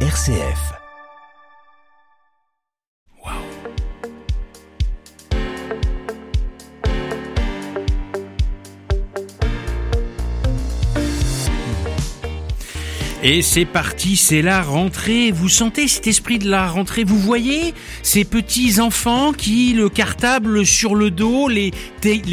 RCF. Et c'est parti, c'est la rentrée. Vous sentez cet esprit de la rentrée Vous voyez ces petits enfants qui, le cartable sur le dos, les,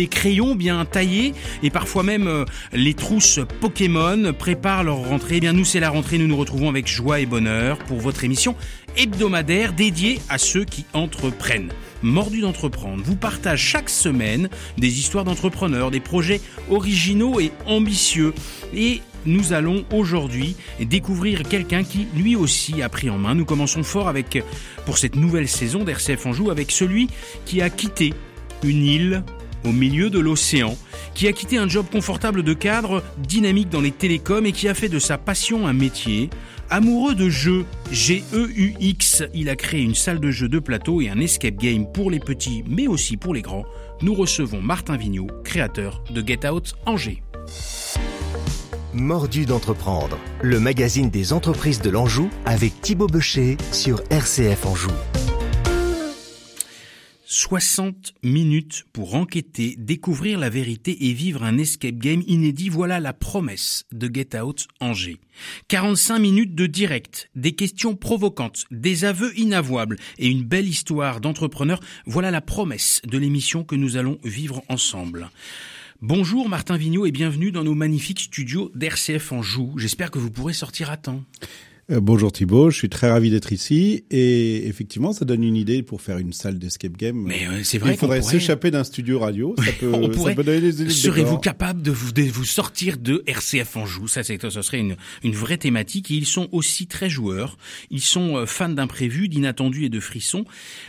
crayons bien taillés et parfois même euh, les trousses Pokémon préparent leur rentrée. Eh bien nous, c'est la rentrée. Nous nous retrouvons avec joie et bonheur pour votre émission hebdomadaire dédiée à ceux qui entreprennent. Mordu d'entreprendre vous partage chaque semaine des histoires d'entrepreneurs, des projets originaux et ambitieux. Et nous allons aujourd'hui découvrir quelqu'un qui lui aussi a pris en main. Nous commençons fort avec, pour cette nouvelle saison d'RCF Anjou, avec celui qui a quitté une île au milieu de l'océan, qui a quitté un job confortable de cadre, dynamique dans les télécoms et qui a fait de sa passion un métier. Amoureux de jeux, G-E-U-X, il a créé une salle de jeux de plateau et un escape game pour les petits mais aussi pour les grands. Nous recevons Martin Vigneault, créateur de Get Out Angers. Mordu d'entreprendre, le magazine des entreprises de l'Anjou avec Thibaut Becher sur RCF Anjou. 60 minutes pour enquêter, découvrir la vérité et vivre un escape game inédit, voilà la promesse de Get Out Angers. 45 minutes de direct, des questions provocantes, des aveux inavouables et une belle histoire d'entrepreneur, voilà la promesse de l'émission que nous allons vivre ensemble. Bonjour Martin Vigneault et bienvenue dans nos magnifiques studios d'RCF Anjou. J'espère que vous pourrez sortir à temps. Euh, bonjour Thibault, je suis très ravi d'être ici et effectivement ça donne une idée pour faire une salle d'escape game. Mais euh, c'est vrai Il faudrait s'échapper d'un studio radio, ça peut, ça peut donner des idées. Serez-vous capable de vous, de vous sortir de RCF Anjou Ça, c'est, ça serait une, une vraie thématique. Et ils sont aussi très joueurs. Ils sont euh, fans d'imprévus, d'inattendus et de frissons,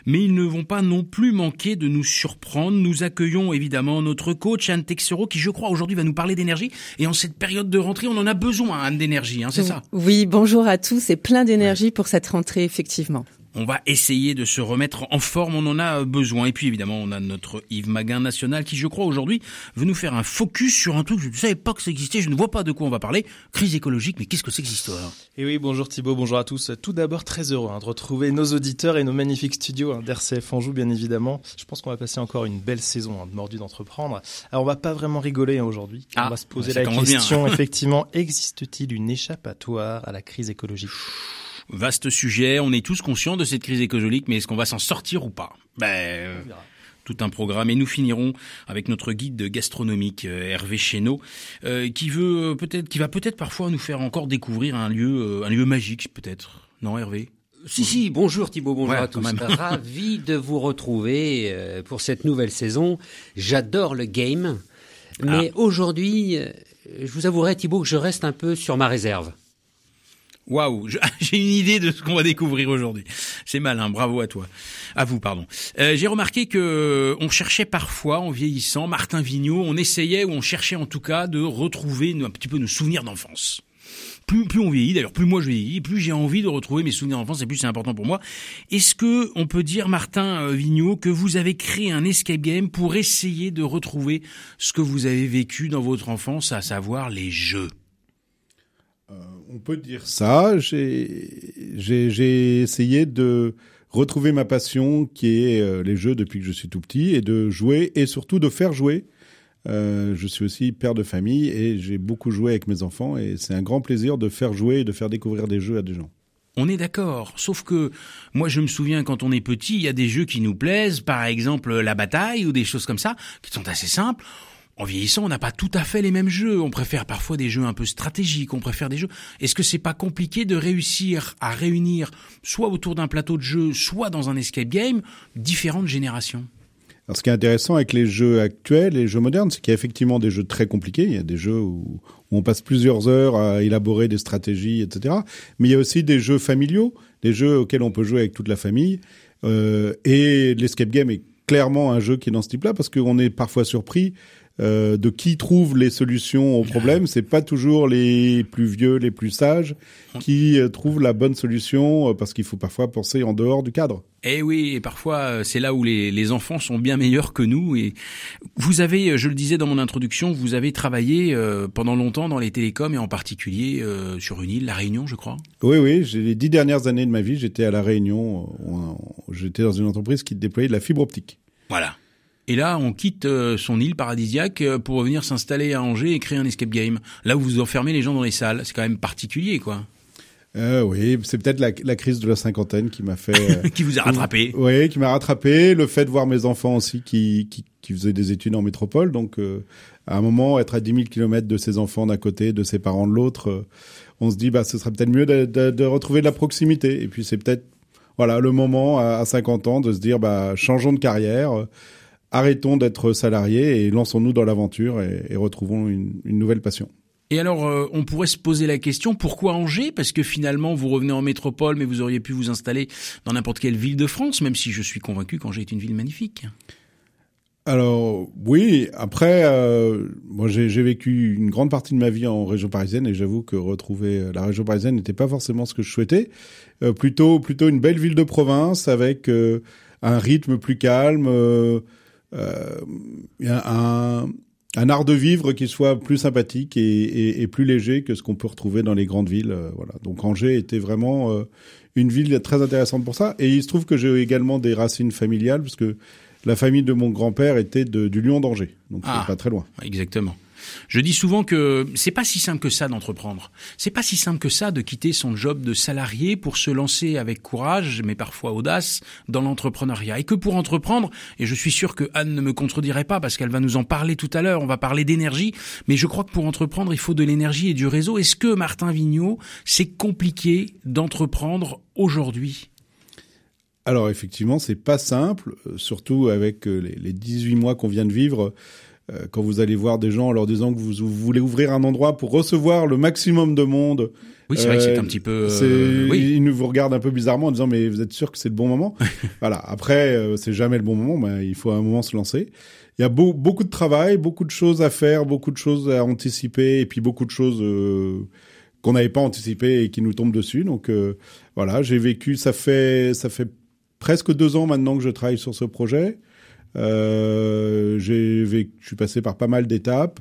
mais ils ne vont pas non plus manquer de nous surprendre. Nous accueillons évidemment notre coach Anne Texero qui, je crois, aujourd'hui va nous parler d'énergie. Et en cette période de rentrée, on en a besoin, Anne, d'énergie. Hein, c'est ça? Oui. Bonjour à tous et plein d'énergie pour cette rentrée, effectivement. On va essayer de se remettre en forme, on en a besoin. Et puis évidemment, on a notre Yves Maguin national qui, je crois, aujourd'hui, veut nous faire un focus sur un truc, je ne savais pas que ça existait, je ne vois pas de quoi on va parler. Crise écologique, mais qu'est-ce que c'est que cette histoire? Et oui, bonjour Thibault, bonjour à tous. Tout d'abord, très heureux hein, de retrouver nos auditeurs et nos magnifiques studios hein, d'RCF Anjou, bien évidemment. Je pense qu'on va passer encore une belle saison hein, de mordu d'entreprendre. Alors, on va pas vraiment rigoler hein, aujourd'hui. on Ah, va se poser ça la question, effectivement, existe-t-il une échappatoire à la crise écologique? Vaste sujet, on est tous conscients de cette crise écologique, mais est-ce qu'on va s'en sortir ou pas? Ben, euh, tout un programme. Et nous finirons avec notre guide gastronomique euh, Hervé Chéneau, euh, qui veut euh, peut-être, qui va peut-être parfois nous faire encore découvrir un lieu, euh, un lieu magique, peut-être. Non, Hervé? Si, si, bonjour Thibaut, bonjour Ouais, à quand tous. même. Ravi de vous retrouver euh, pour cette nouvelle saison. J'adore le game, mais Ah. aujourd'hui, euh, je vous avouerai Thibaut que je reste un peu sur ma réserve. Waouh, j'ai une idée de ce qu'on va découvrir aujourd'hui. C'est malin, bravo à toi. À vous, pardon. Euh, j'ai remarqué que on cherchait parfois, en vieillissant, Martin Vigneault, on essayait ou on cherchait en tout cas de retrouver un petit peu nos souvenirs d'enfance. Plus, plus on vieillit, d'ailleurs, plus moi je vieillis, plus j'ai envie de retrouver mes souvenirs d'enfance et plus c'est important pour moi. Est-ce que on peut dire, Martin euh, Vigneault, que vous avez créé un escape game pour essayer de retrouver ce que vous avez vécu dans votre enfance, à savoir les jeux? On peut dire ça. J'ai essayé de retrouver ma passion qui est euh, les jeux depuis que je suis tout petit et de jouer et surtout de faire jouer. Euh, je suis aussi père de famille et j'ai beaucoup joué avec mes enfants et c'est un grand plaisir de faire jouer et de faire découvrir des jeux à des gens. On est d'accord, sauf que moi je me souviens quand on est petit, il y a des jeux qui nous plaisent, par exemple la bataille ou des choses comme ça, qui sont assez simples. En vieillissant, on n'a pas tout à fait les mêmes jeux. On préfère parfois des jeux un peu stratégiques. On préfère des jeux. Est-ce que c'est pas compliqué de réussir à réunir, soit autour d'un plateau de jeu, soit dans un escape game, différentes générations? Alors, ce qui est intéressant avec les jeux actuels, les jeux modernes, c'est qu'il y a effectivement des jeux très compliqués. Il y a des jeux où, on passe plusieurs heures à élaborer des stratégies, etc. Mais il y a aussi des jeux familiaux, des jeux auxquels on peut jouer avec toute la famille. Euh, et l'escape game est clairement un jeu qui est dans ce type-là parce qu'on est parfois surpris euh, de qui trouve les solutions aux problèmes. C'est pas toujours les plus vieux, les plus sages qui euh, trouvent la bonne solution euh, parce qu'il faut parfois penser en dehors du cadre. Eh oui, et parfois c'est là où les, les enfants sont bien meilleurs que nous. Et vous avez, je le disais dans mon introduction, vous avez travaillé pendant longtemps dans les télécoms et en particulier sur une île, la Réunion, je crois. Oui, oui, les dix dernières années de ma vie, j'étais à la Réunion. J'étais dans une entreprise qui déployait de la fibre optique. Voilà. Et là, on quitte euh, son île paradisiaque euh, pour venir s'installer à Angers et créer un escape game. Là où vous enfermez les gens dans les salles, c'est quand même particulier, quoi. Euh, oui, c'est peut-être la, la crise de la cinquantaine qui m'a fait. euh, qui vous a rattrapé. Oui, qui m'a rattrapé. Le fait de voir mes enfants aussi qui, qui, qui faisaient des études en métropole. Donc, euh, à un moment, être à 10 000 kilomètres de ses enfants d'un côté, de ses parents de l'autre, on se dit, bah, ce serait peut-être mieux de, de, de retrouver de la proximité. Et puis, c'est peut-être, voilà, le moment à, à 50 ans de se dire, bah, changeons de carrière, arrêtons d'être salariés et lançons-nous dans l'aventure et, et retrouvons une, une nouvelle passion. Et alors, euh, on pourrait se poser la question, pourquoi Angers? Parce que finalement, vous revenez en métropole, mais vous auriez pu vous installer dans n'importe quelle ville de France, même si je suis convaincu qu'Angers est une ville magnifique. Alors oui, après, euh, moi j'ai vécu une grande partie de ma vie en région parisienne et j'avoue que retrouver la région parisienne n'était pas forcément ce que je souhaitais. Euh, plutôt, plutôt une belle ville de province avec un rythme plus calme, un, un art de vivre qui soit plus sympathique et, et, et plus léger que ce qu'on peut retrouver dans les grandes villes. euh, voilà. Donc Angers était vraiment euh, une ville très intéressante pour ça. Et il se trouve que j'ai également des racines familiales parce que la famille de mon grand-père était de, du Lyon d'Angers, donc Ah. c'est pas très loin. Exactement. Je dis souvent que c'est pas si simple que ça d'entreprendre. C'est pas si simple que ça de quitter son job de salarié pour se lancer avec courage, mais parfois audace, dans l'entrepreneuriat. Et que pour entreprendre, et je suis sûr que Anne ne me contredirait pas parce qu'elle va nous en parler tout à l'heure, on va parler d'énergie, mais je crois que pour entreprendre, il faut de l'énergie et du réseau. Est-ce que, Martin Vigneault, c'est compliqué d'entreprendre aujourd'hui? Alors effectivement, c'est pas simple, euh, surtout avec euh, les, les 18 mois qu'on vient de vivre. Euh, Quand vous allez voir des gens en leur disant que vous, vous voulez ouvrir un endroit pour recevoir le maximum de monde, Oui, c'est vrai que c'est Euh, un petit peu, euh, oui. ils nous vous regardent un peu bizarrement en disant mais vous êtes sûr que c'est le bon moment Voilà. Après, euh, c'est jamais le bon moment, mais il faut à un moment se lancer. Il y a beau- beaucoup de travail, beaucoup de choses à faire, beaucoup de choses à anticiper, et puis beaucoup de choses euh, qu'on n'avait pas anticipées et qui nous tombent dessus. Donc euh, voilà, j'ai vécu. Ça fait ça fait presque deux ans maintenant que je travaille sur ce projet. Euh, j'ai je suis passé par pas mal d'étapes.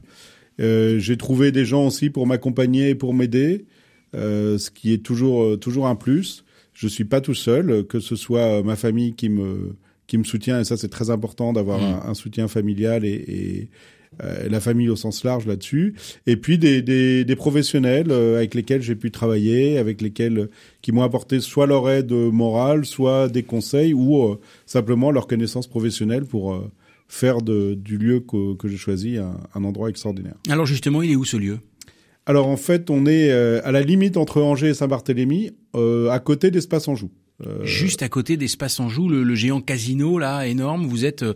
Euh, j'ai trouvé des gens aussi pour m'accompagner et pour m'aider, euh, ce qui est toujours euh, toujours un plus. Je suis pas tout seul, que ce soit euh, ma famille qui me qui me soutient et ça c'est très important d'avoir Mm. un, un soutien familial et, et la famille au sens large là-dessus. Et puis des, des, des professionnels euh, avec lesquels j'ai pu travailler, avec lesquels qui m'ont apporté soit leur aide morale, soit des conseils ou euh, simplement leur connaissance professionnelle pour euh, faire de, du lieu que, que j'ai choisi un, un endroit extraordinaire. Alors justement, il est où ce lieu? Alors en fait, on est euh, à la limite entre Angers et Saint-Barthélemy, euh, à côté d'Espace Anjou. Euh, Juste à côté d'Espace Anjou, le, le géant casino là énorme. Vous êtes euh,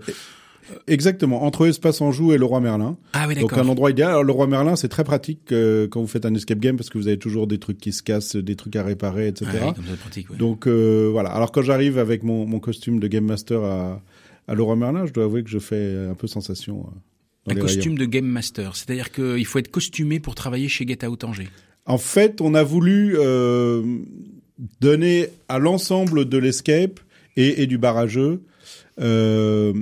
Exactement, entre Espace Anjou et le Roi Merlin. ah oui Donc d'accord. un endroit idéal. Alors le Roi Merlin, c'est très pratique euh, quand vous faites un escape game parce que vous avez toujours des trucs qui se cassent, des trucs à réparer, etc. Ouais, comme ça, pratique. ouais. Donc euh, voilà. Alors quand j'arrive avec mon, mon costume de Game Master à, à Leroy Merlin, je dois avouer que je fais un peu sensation. euh, dans un costume rayons. de game master, c'est-à-dire qu'il faut être costumé pour travailler chez Get Out Angers. En fait, on a voulu euh, donner à l'ensemble de l'escape et, et du barrageux euh,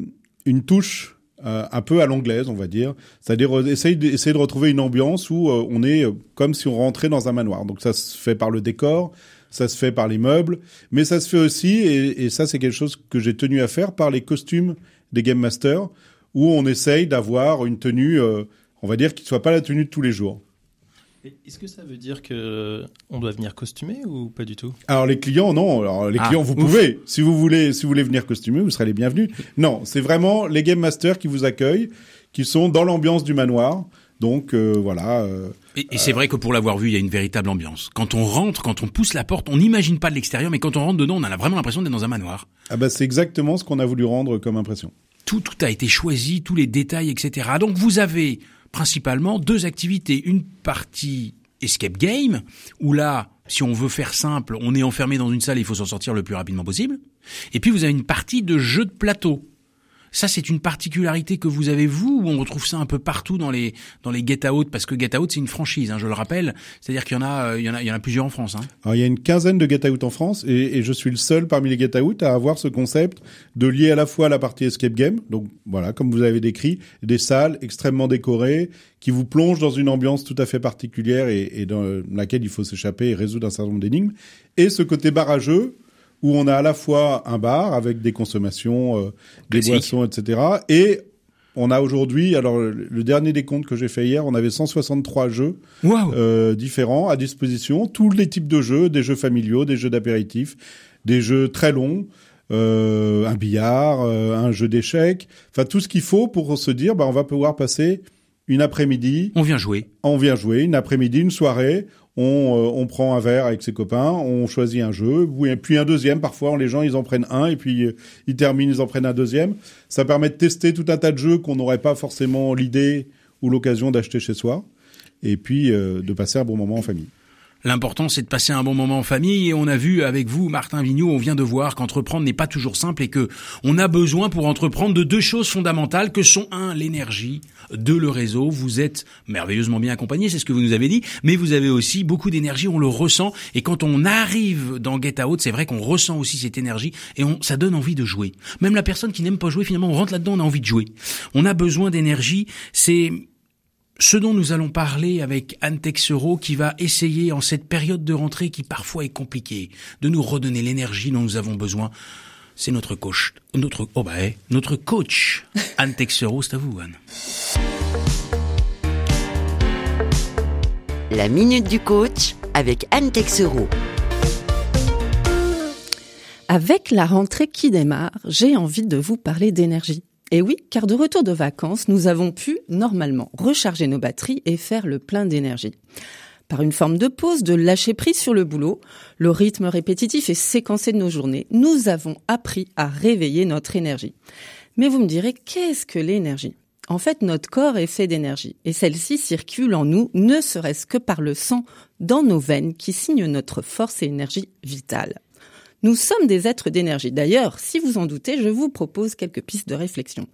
une touche euh, un peu à l'anglaise, on va dire. C'est-à-dire euh, essayer de, essayer de retrouver une ambiance où euh, on est euh, comme si on rentrait dans un manoir. Donc ça se fait par le décor, ça se fait par les meubles, mais ça se fait aussi, et, et ça c'est quelque chose que j'ai tenu à faire, par les costumes des Game Masters, où on essaye d'avoir une tenue, euh, on va dire, qui ne soit pas la tenue de tous les jours. Est-ce que ça veut dire que on doit venir costumé ou pas du tout? Alors les clients, non. Alors les Ah, clients, vous ouf. pouvez, si vous voulez, si vous voulez venir costumer, vous serez les bienvenus. Non, c'est vraiment les game masters qui vous accueillent, qui sont dans l'ambiance du manoir. Donc euh, voilà. euh, Et, et c'est vrai que pour l'avoir vu, il y a une véritable ambiance. Quand on rentre, quand on pousse la porte, on n'imagine pas de l'extérieur, mais quand on rentre dedans, on a vraiment l'impression d'être dans un manoir. ah bah c'est exactement ce qu'on a voulu rendre comme impression. Tout, tout a été choisi, tous les détails, etc. Donc vous avez principalement deux activités. Une partie escape game, où là, si on veut faire simple, on est enfermé dans une salle, il faut s'en sortir le plus rapidement possible. Et puis vous avez une partie de jeu de plateau. Ça, c'est une particularité que vous avez vous, ou on retrouve ça un peu partout dans les dans les get out, parce que get out c'est une franchise, hein, je le rappelle. C'est-à-dire qu'il y en a, euh, il y en a, il y en a plusieurs en France. Hein. Alors, il y a une quinzaine de get out en France, et, je suis le seul parmi les get out à avoir ce concept de lier à la fois la partie escape game, donc voilà, comme vous avez décrit, des salles extrêmement décorées qui vous plongent dans une ambiance tout à fait particulière et dans laquelle il faut s'échapper et résoudre un certain nombre d'énigmes, et ce côté barrageux où on a à la fois un bar avec des consommations, euh, des boissons, etc. Et on a aujourd'hui, alors le dernier des comptes que j'ai fait hier, on avait 163 jeux euh, différents à disposition, tous les types de jeux, des jeux familiaux, des jeux d'apéritifs, des jeux très longs, euh, un billard, euh, un jeu d'échecs, enfin tout ce qu'il faut pour se dire, bah, on va pouvoir passer une après-midi, On vient jouer. on vient jouer, une après-midi, une soirée, on, euh, on prend un verre avec ses copains, on choisit un jeu, puis- un deuxième, parfois les gens ils en prennent un et puis euh, ils terminent, ils en prennent un deuxième. Ça permet de tester tout un tas de jeux qu'on n'aurait pas forcément l'idée ou l'occasion d'acheter chez soi, et puis euh, de passer un bon moment en famille. L'important, c'est de passer un bon moment en famille. Et on a vu avec vous, Martin Vigneault, on vient de voir qu'entreprendre n'est pas toujours simple et que on a besoin pour entreprendre de deux choses fondamentales que sont un, l'énergie, deux, le réseau. Vous êtes merveilleusement bien accompagné, c'est ce que vous nous avez dit, mais vous avez aussi beaucoup d'énergie, on le ressent. Et quand on arrive dans Get Out, c'est vrai qu'on ressent aussi cette énergie et on, ça donne envie de jouer. Même la personne qui n'aime pas jouer, finalement, on rentre là-dedans, on a envie de jouer. On a besoin d'énergie. C'est ce dont nous allons parler avec Anne Texero qui va essayer en cette période de rentrée qui parfois est compliquée de nous redonner l'énergie dont nous avons besoin. C'est notre coach, notre oh bah eh, notre coach Anne Texero, c'est à vous Anne. La minute du coach avec Anne Texereau. Avec la rentrée qui démarre, j'ai envie de vous parler d'énergie. Et oui, car de retour de vacances, nous avons pu, normalement, recharger nos batteries et faire le plein d'énergie. Par une forme de pause, de lâcher prise sur le boulot, le rythme répétitif et séquencé de nos journées, nous avons appris à réveiller notre énergie. Mais vous me direz, qu'est-ce que l'énergie? En fait, notre corps est fait d'énergie, et celle-ci circule en nous, ne serait-ce que par le sang dans nos veines qui signe notre force et énergie vitale. Nous sommes des êtres d'énergie. D'ailleurs, si vous en doutez, je vous propose quelques pistes de réflexion.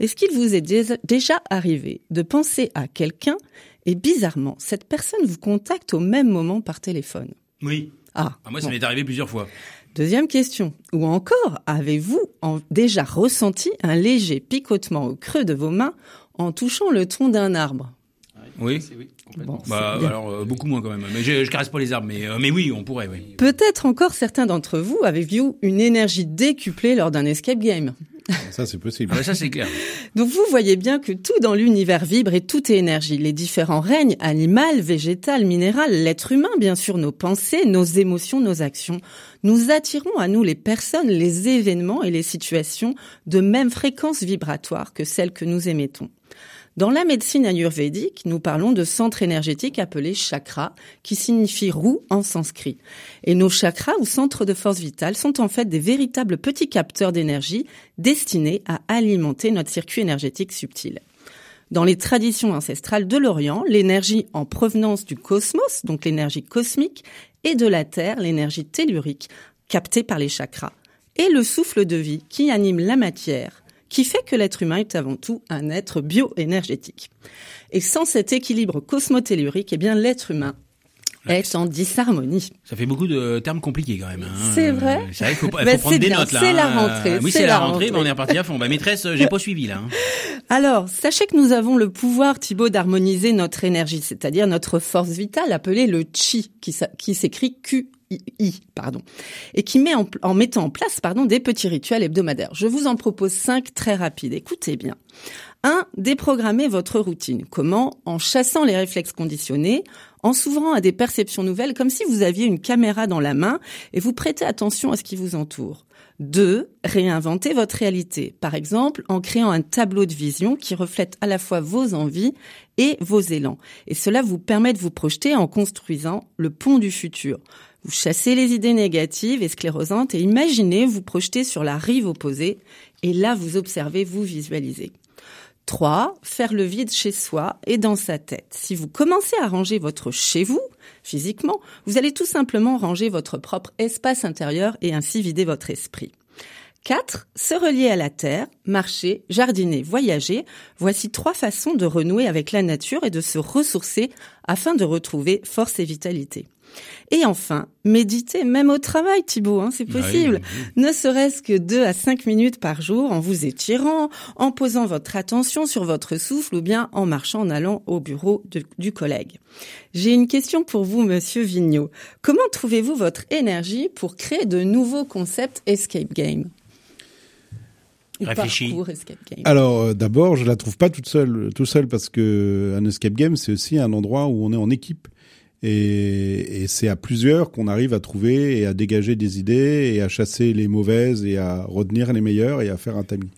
Est-ce qu'il vous est déjà arrivé de penser à quelqu'un et bizarrement, cette personne vous contacte au même moment par téléphone? Oui. Ah, moi ça bon. m'est arrivé plusieurs fois. Deuxième question. Ou encore, avez-vous en- déjà ressenti un léger picotement au creux de vos mains en touchant le tronc d'un arbre? Oui. Bon, Bah alors euh, beaucoup moins quand même. Mais je, je caresse pas les arbres, mais euh, mais oui, on pourrait, oui. Peut-être encore certains d'entre vous avez-vous une énergie décuplée lors d'un escape game? Ça c'est possible. Ah ça c'est clair. Donc vous voyez bien que tout dans l'univers vibre et tout est énergie. Les différents règnes, animal, végétal, minéral, l'être humain, bien sûr, nos pensées, nos émotions, nos actions. Nous attirons à nous les personnes, les événements et les situations de même fréquence vibratoire que celles que nous émettons. Dans la médecine ayurvédique, nous parlons de centres énergétiques appelés chakras, qui signifie roue en sanskrit. Et nos chakras ou centres de force vitale sont en fait des véritables petits capteurs d'énergie destinés à alimenter notre circuit énergétique subtil. Dans les traditions ancestrales de l'Orient, l'énergie en provenance du cosmos, donc l'énergie cosmique, et de la Terre, l'énergie tellurique, captée par les chakras, et le souffle de vie qui anime la matière, qui fait que l'être humain est avant tout un être bioénergétique. Et sans cet équilibre cosmotellurique, eh bien l'être humain est en disharmonie. Ça fait beaucoup de termes compliqués quand même. hein. C'est vrai C'est vrai qu'il faut, faut prendre des bien, notes là. c'est la hein. rentrée, Oui, c'est la rentrée, mais on est reparti à fond. Bah maîtresse, euh, j'ai pas suivi là. hein. Alors, sachez que nous avons le pouvoir, Thibaut, d'harmoniser notre énergie, c'est-à-dire notre force vitale appelée le chi, qui, s'écrit Et qui met en, en mettant en place, pardon, des petits rituels hebdomadaires. Je vous en propose cinq très rapides. Écoutez bien. 1. Déprogrammer votre routine. Comment? En chassant les réflexes conditionnés, en s'ouvrant à des perceptions nouvelles, comme si vous aviez une caméra dans la main et vous prêtez attention à ce qui vous entoure. 2. Réinventer votre réalité. Par exemple, en créant un tableau de vision qui reflète à la fois vos envies et vos élans. Et cela vous permet de vous projeter en construisant le pont du futur. Vous chassez les idées négatives et sclérosantes et imaginez vous projeter sur la rive opposée et là vous observez, vous visualisez. 3. Faire le vide chez soi et dans sa tête. Si vous commencez à ranger votre chez vous, physiquement, vous allez tout simplement ranger votre propre espace intérieur et ainsi vider votre esprit. 4. Se relier à la terre, marcher, jardiner, voyager. Voici trois façons de renouer avec la nature et de se ressourcer afin de retrouver force et vitalité. Et enfin, méditer même au travail, Thibaut, hein, c'est Ah possible. Ne serait-ce que 2 à 5 minutes par jour en vous étirant, en posant votre attention sur votre souffle ou bien en marchant en allant au bureau de- du collègue. J'ai une question pour vous, monsieur Vigneault. Comment trouvez-vous votre énergie pour créer de nouveaux concepts escape game? Réfléchis. parcours escape game? Alors euh, d'abord, je la trouve pas toute seule, tout seul parce que un escape game, c'est aussi un endroit où on est en équipe. Et, et c'est à plusieurs qu'on arrive à trouver et à dégager des idées et à chasser les mauvaises et à retenir les meilleures et à faire un tamis.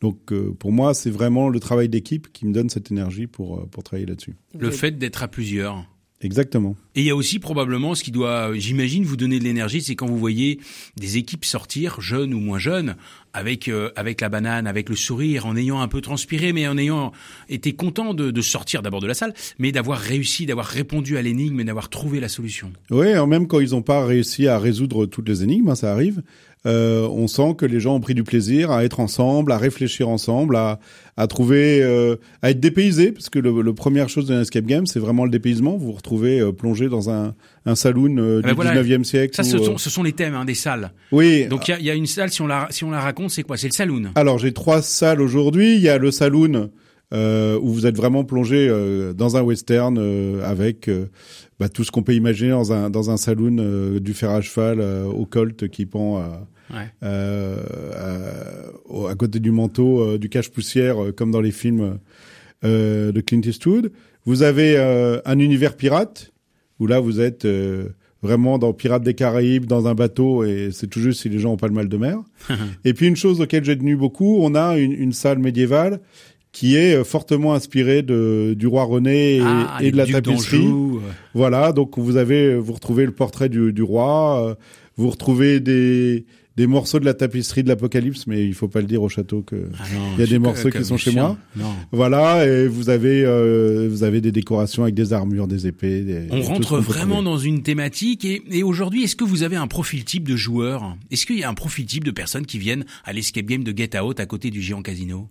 Donc euh, pour moi, c'est vraiment le travail d'équipe qui me donne cette énergie pour, euh, pour travailler là-dessus. Le fait d'être à plusieurs. Exactement. Et il y a aussi probablement ce qui doit, j'imagine, vous donner de l'énergie, c'est quand vous voyez des équipes sortir, jeunes ou moins jeunes, avec euh, avec la banane, avec le sourire, en ayant un peu transpiré, mais en ayant été content de, de sortir d'abord de la salle, mais d'avoir réussi, d'avoir répondu à l'énigme et d'avoir trouvé la solution. Oui, même quand ils n'ont pas réussi à résoudre toutes les énigmes, hein, ça arrive. Euh, on sent que les gens ont pris du plaisir à être ensemble, à réfléchir ensemble, à, à trouver, euh, à être dépaysés, parce que le, le première chose d'un escape game, c'est vraiment le dépaysement. Vous vous retrouvez euh, plongé dans un, un saloon euh, Ah ben du voilà. 19e siècle. Ça, où, ce euh, sont, ce sont les thèmes hein, des salles. oui. Donc il y a, y a une salle, si on la, si on la raconte, c'est quoi? C'est le saloon. Alors j'ai trois salles aujourd'hui. Il y a le saloon euh, où vous êtes vraiment plongé euh, dans un western euh, avec bah, tout ce qu'on peut imaginer dans un dans un saloon euh, du fer à cheval euh, au colt qui pend à, Ouais. euh, à, côté du manteau euh, du cache-poussière euh, comme dans les films de Clint Eastwood. Vous avez un univers pirate où là vous êtes vraiment dans Pirates des Caraïbes dans un bateau et c'est tout juste si les gens ont pas le mal de mer. et puis une chose auquel j'ai tenu beaucoup, on a une, une salle médiévale qui est fortement inspirée de du roi René et, Ah, et de la tapisserie. Voilà, donc vous avez, vous retrouvez le portrait du, du roi, euh, vous retrouvez des, des morceaux de la tapisserie de l'Apocalypse, mais il faut pas le dire au château que. Ah non, Il y a des morceaux que- qui sont chez moi. Non. Voilà, et vous avez, euh, vous avez des décorations avec des armures, des épées. Des, On rentre vraiment dans une thématique et, et aujourd'hui, est-ce que vous avez un profil type de joueur? Est-ce qu'il y a un profil type de personnes qui viennent à l'escape game de Get Out à côté du géant casino?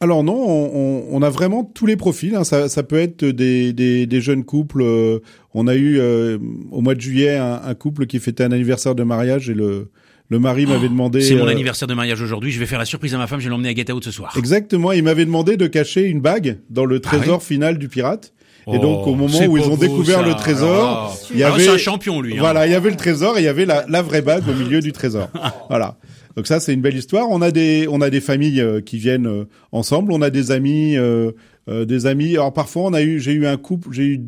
Alors non, on, on- on a vraiment tous les profils. hein. Ça, ça peut être des, des, des jeunes couples. euh, on a eu euh, au mois de juillet un, un couple qui fêtait un anniversaire de mariage et le, le mari m'avait demandé. C'est mon euh, anniversaire de mariage aujourd'hui, je vais faire la surprise à ma femme, je vais l'emmener à Get Out ce soir. Exactement, il m'avait demandé de cacher une bague dans le trésor final du pirate. Et donc au moment Oh, où ils ont découvert ça. le trésor, Alors, il y alors, avait c'est un champion lui. hein. voilà, il y avait le trésor et il y avait la, la vraie bague au milieu du trésor. Voilà. Donc ça c'est une belle histoire. On a des on a des familles euh, qui viennent euh, ensemble, on a des amis euh, des amis. Alors parfois on a eu j'ai eu un couple, j'ai eu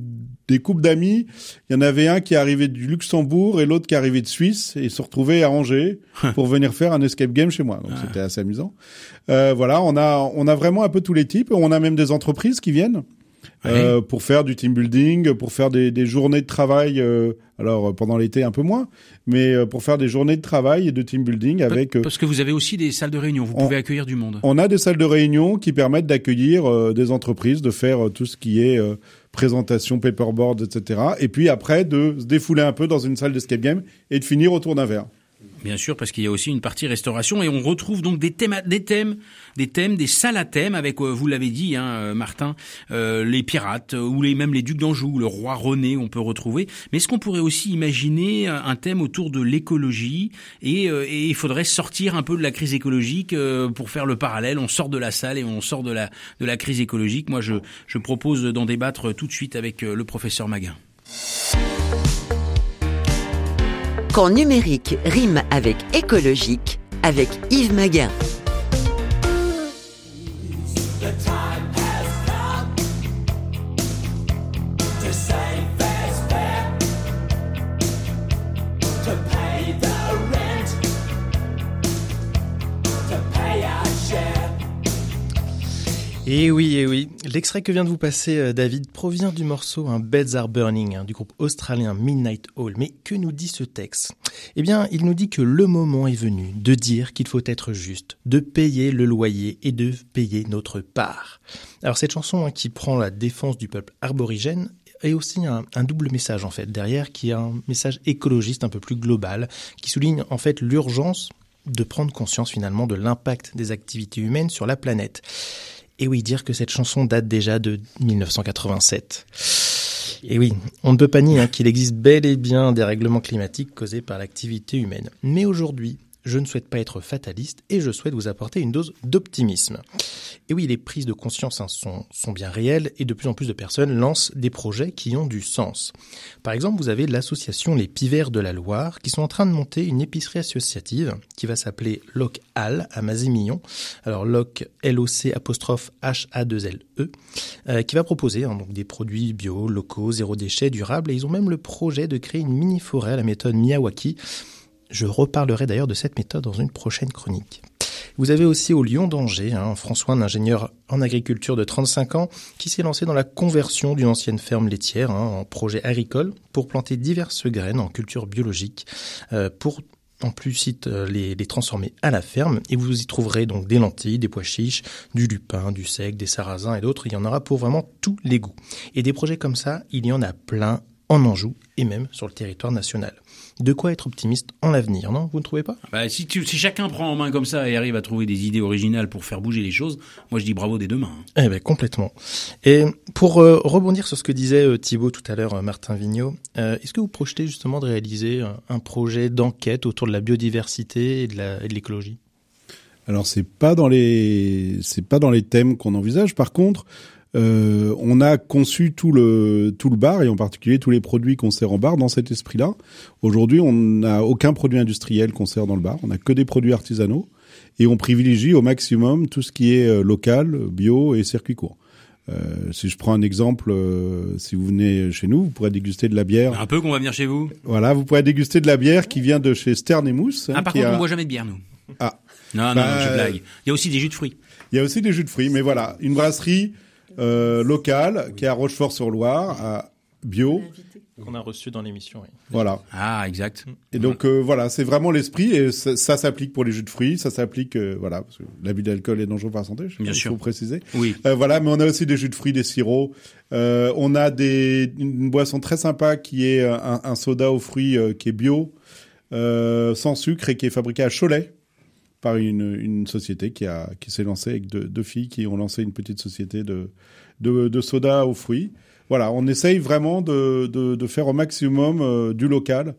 des couples d'amis. Il y en avait un qui est arrivé du Luxembourg et l'autre qui est arrivé de Suisse et ils se retrouvaient à Angers pour venir faire un escape game chez moi. Donc c'était assez amusant. Euh, voilà, on a on a vraiment un peu tous les types. On a même des entreprises qui viennent euh, pour faire du team building, pour faire des, des journées de travail. euh, alors euh, pendant l'été un peu moins, mais euh, pour faire des journées de travail et de team building avec. euh, Parce que vous avez aussi des salles de réunion, vous on- pouvez accueillir du monde. on a des salles de réunion qui permettent d'accueillir euh, des entreprises, de faire tout ce qui est euh, présentation, paperboard, etc. Et puis après de se défouler un peu dans une salle d'escape game et de finir autour d'un verre. Bien sûr, parce qu'il y a aussi une partie restauration et on retrouve donc des thèmes, des thèmes, des thèmes, des salles à thèmes avec, euh, vous l'avez dit, hein, euh, Martin, euh, les pirates euh, ou les même les ducs d'Anjou, le roi René, on peut retrouver. Mais est-ce qu'on pourrait aussi imaginer un thème autour de l'écologie et, euh, et il faudrait sortir un peu de la crise écologique euh, pour faire le parallèle. On sort de la salle et on sort de la de la crise écologique. Moi, je je propose d'en débattre tout de suite avec le professeur Maguin. Quand numérique rime avec écologique, avec Yves Maguin. Et oui, et oui. L'extrait que vient de vous passer, euh, David, provient du morceau un Beds Are Burning hein, du groupe australien Midnight Hall. Mais que nous dit ce texte? Eh bien, il nous dit que le moment est venu de dire qu'il faut être juste, de payer le loyer et de payer notre part. Alors cette chanson hein, qui prend la défense du peuple arborigène est aussi un, un double message en fait derrière, qui est un message écologiste un peu plus global, qui souligne en fait l'urgence de prendre conscience finalement de l'impact des activités humaines sur la planète. Et oui, dire que cette chanson date déjà de 1987. Et oui, on ne peut pas nier hein, qu'il existe bel et bien des règlements climatiques causés par l'activité humaine. Mais aujourd'hui, je ne souhaite pas être fataliste et je souhaite vous apporter une dose d'optimisme. Et oui, les prises de conscience hein, sont, bien réelles et de plus en plus de personnes lancent des projets qui ont du sens. Par exemple, vous avez l'association Les Pivers de la Loire qui sont en train de monter une épicerie associative qui va s'appeler Loc Al à Mazémillon. Alors Loc L-O-C apostrophe H-A-2-L-E euh, qui va proposer hein, donc des produits bio, locaux, zéro déchet, durables et ils ont même le projet de créer une mini forêt à la méthode Miyawaki je reparlerai d'ailleurs de cette méthode dans une prochaine chronique. Vous avez aussi au Lyon d'Angers, hein, François, un ingénieur en agriculture de 35 ans, qui s'est lancé dans la conversion d'une ancienne ferme laitière hein, en projet agricole pour planter diverses graines en culture biologique, euh, pour en plus euh, les, les, transformer à la ferme. Et vous y trouverez donc des lentilles, des pois chiches, du lupin, du sec, des sarrasins et d'autres. Il y en aura pour vraiment tous les goûts. Et des projets comme ça, il y en a plein en Anjou et même sur le territoire national de quoi être optimiste en l'avenir, non? Vous ne trouvez pas? Bah, si, tu, si chacun prend en main comme ça et arrive à trouver des idées originales pour faire bouger les choses, moi je dis bravo des deux mains. Hein. Eh ben complètement. Et pour euh, rebondir sur ce que disait euh, Thibaut tout à l'heure, euh, Martin Vigneault, est-ce que vous projetez justement de réaliser un projet d'enquête autour de la biodiversité et de l'écologie? Alors c'est pas dans les c'est pas dans les thèmes qu'on envisage. Par contre, euh, on a conçu tout le tout le bar et en particulier tous les produits qu'on sert en bar dans cet esprit-là. Aujourd'hui, on n'a aucun produit industriel qu'on sert dans le bar. On n'a que des produits artisanaux et on privilégie au maximum tout ce qui est euh, local, bio et circuit court. Euh, si je prends un exemple, euh, si vous venez chez nous, vous pourrez déguster de la bière. Un peu qu'on va venir chez vous. Voilà, vous pourrez déguster de la bière qui vient de chez Stern et Mousse. Hein, ah, par contre, on boit jamais de bière, nous. Ah. Non, non, bah, je blague. Il y a aussi des jus de fruits. Il y a aussi des jus de fruits, mais voilà, une brasserie euh, local qui est à Rochefort-sur-Loire, à bio. Qu'on a reçu dans l'émission. Oui. Voilà. Ah, exact. Et donc euh, voilà, c'est vraiment l'esprit et ça, ça s'applique pour les jus de fruits, ça s'applique euh, voilà parce que l'abus d'alcool est dangereux pour la santé. Je Bien sûr. Faut préciser. Oui. Euh, voilà, mais on a aussi des jus de fruits, des sirops. on a des une boisson très sympa qui est un, un soda aux fruits qui est bio, sans sucre et qui est fabriqué à Cholet par une, une société qui a qui s'est lancée avec deux, deux, filles qui ont lancé une petite société de de, de soda aux fruits. Voilà, on essaye vraiment de, de, de faire au maximum euh, du local